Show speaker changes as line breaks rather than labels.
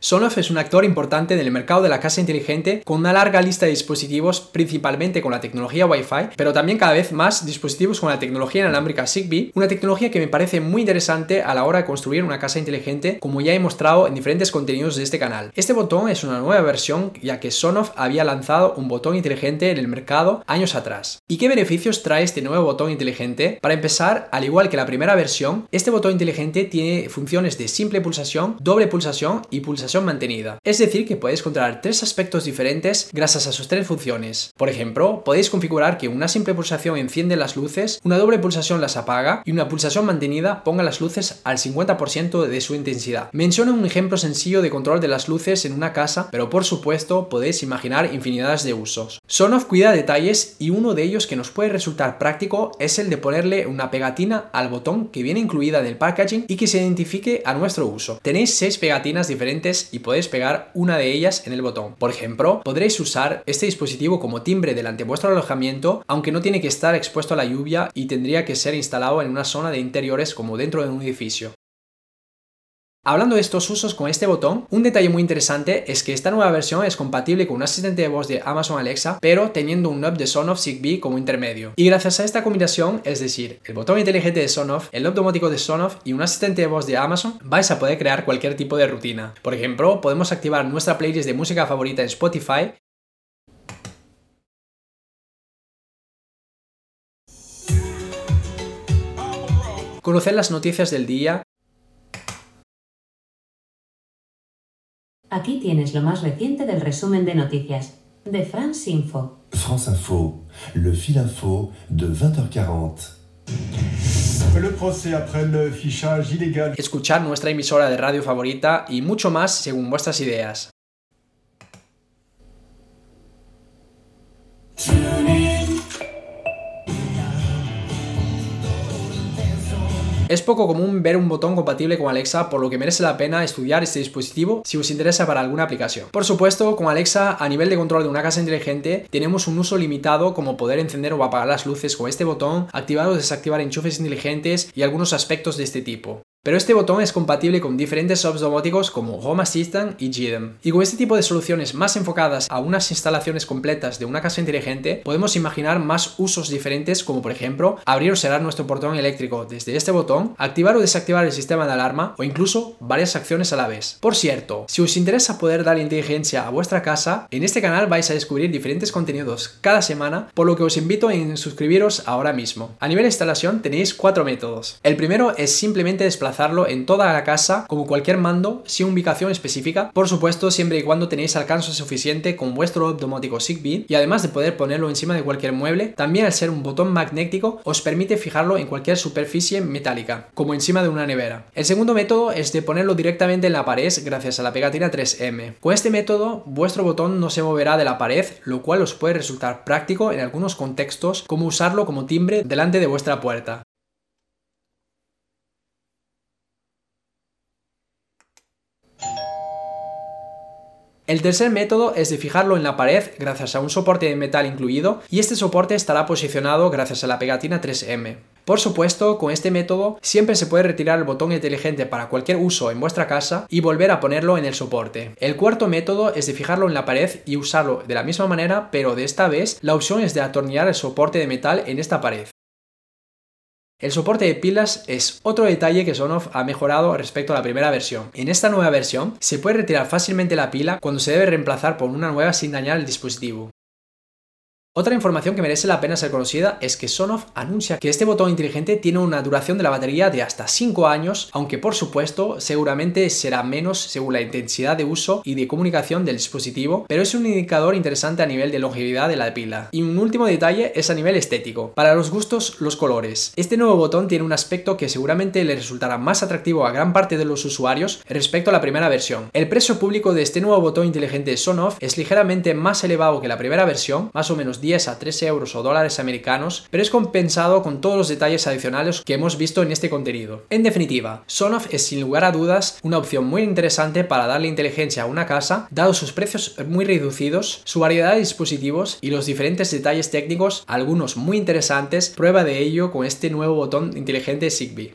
Sonoff es un actor importante en el mercado de la casa inteligente con una larga lista de dispositivos, principalmente con la tecnología Wi-Fi, pero también cada vez más dispositivos con la tecnología inalámbrica Zigbee, una tecnología que me parece muy interesante a la hora de construir una casa inteligente, como ya he mostrado en diferentes contenidos de este canal. Este botón es una nueva versión, ya que Sonoff había lanzado un botón inteligente en el mercado años atrás. ¿Y qué beneficios trae este nuevo botón inteligente? Para empezar, al igual que la primera versión, este botón inteligente tiene funciones de simple pulsación, doble pulsación y pulsación mantenida. Es decir, que podéis controlar tres aspectos diferentes gracias a sus tres funciones. Por ejemplo, podéis configurar que una simple pulsación enciende las luces, una doble pulsación las apaga y una pulsación mantenida ponga las luces al 50% de su intensidad. Menciono un ejemplo sencillo de control de las luces en una casa, pero por supuesto podéis imaginar infinidades de usos. Sonoff cuida detalles y uno de ellos que nos puede resultar práctico es el de ponerle una pegatina al botón que viene incluida en el packaging y que se identifique a nuestro uso. Tenéis seis pegatinas diferentes y podéis pegar una de ellas en el botón. Por ejemplo, podréis usar este dispositivo como timbre delante de vuestro alojamiento, aunque no tiene que estar expuesto a la lluvia y tendría que ser instalado en una zona de interiores como dentro de un edificio. Hablando de estos usos con este botón, un detalle muy interesante es que esta nueva versión es compatible con un asistente de voz de Amazon Alexa, pero teniendo un knob de Sonoff Zigbee como intermedio. Y gracias a esta combinación, es decir, el botón inteligente de Sonoff, el knob domótico de Sonoff y un asistente de voz de Amazon, vais a poder crear cualquier tipo de rutina. Por ejemplo, podemos activar nuestra playlist de música favorita en Spotify conocer las noticias del día
Aquí tienes lo más reciente del resumen de noticias de France Info.
France Info, le fil info de 20h40.
Le procès après le fichage illégal.
Escuchar nuestra emisora de radio favorita y mucho más según vuestras ideas. Es poco común ver un botón compatible con Alexa, por lo que merece la pena estudiar este dispositivo si os interesa para alguna aplicación. Por supuesto, con Alexa, a nivel de control de una casa inteligente, tenemos un uso limitado como poder encender o apagar las luces con este botón, activar o desactivar enchufes inteligentes y algunos aspectos de este tipo. Pero este botón es compatible con diferentes software domóticos como Home Assistant y GDM. Y con este tipo de soluciones más enfocadas a unas instalaciones completas de una casa inteligente, podemos imaginar más usos diferentes como por ejemplo abrir o cerrar nuestro portón eléctrico desde este botón, activar o desactivar el sistema de alarma o incluso varias acciones a la vez. Por cierto, si os interesa poder dar inteligencia a vuestra casa, en este canal vais a descubrir diferentes contenidos cada semana, por lo que os invito a suscribiros ahora mismo. A nivel de instalación tenéis cuatro métodos. El primero es simplemente desplazar en toda la casa como cualquier mando sin ubicación específica, por supuesto siempre y cuando tenéis alcance suficiente con vuestro domótico Zigbee y además de poder ponerlo encima de cualquier mueble, también al ser un botón magnético os permite fijarlo en cualquier superficie metálica, como encima de una nevera. El segundo método es de ponerlo directamente en la pared gracias a la pegatina 3M. Con este método vuestro botón no se moverá de la pared, lo cual os puede resultar práctico en algunos contextos como usarlo como timbre delante de vuestra puerta. El tercer método es de fijarlo en la pared gracias a un soporte de metal incluido y este soporte estará posicionado gracias a la pegatina 3M. Por supuesto, con este método siempre se puede retirar el botón inteligente para cualquier uso en vuestra casa y volver a ponerlo en el soporte. El cuarto método es de fijarlo en la pared y usarlo de la misma manera, pero de esta vez la opción es de atornillar el soporte de metal en esta pared. El soporte de pilas es otro detalle que Sonoff ha mejorado respecto a la primera versión. En esta nueva versión se puede retirar fácilmente la pila cuando se debe reemplazar por una nueva sin dañar el dispositivo. Otra información que merece la pena ser conocida es que Sonoff anuncia que este botón inteligente tiene una duración de la batería de hasta 5 años, aunque por supuesto seguramente será menos según la intensidad de uso y de comunicación del dispositivo, pero es un indicador interesante a nivel de longevidad de la pila. Y un último detalle es a nivel estético. Para los gustos, los colores. Este nuevo botón tiene un aspecto que seguramente le resultará más atractivo a gran parte de los usuarios respecto a la primera versión. El precio público de este nuevo botón inteligente Sonoff es ligeramente más elevado que la primera versión, más o menos 10 a 13 euros o dólares americanos, pero es compensado con todos los detalles adicionales que hemos visto en este contenido. En definitiva, Sonoff es sin lugar a dudas una opción muy interesante para darle inteligencia a una casa, dado sus precios muy reducidos, su variedad de dispositivos y los diferentes detalles técnicos, algunos muy interesantes, prueba de ello con este nuevo botón inteligente Zigbee.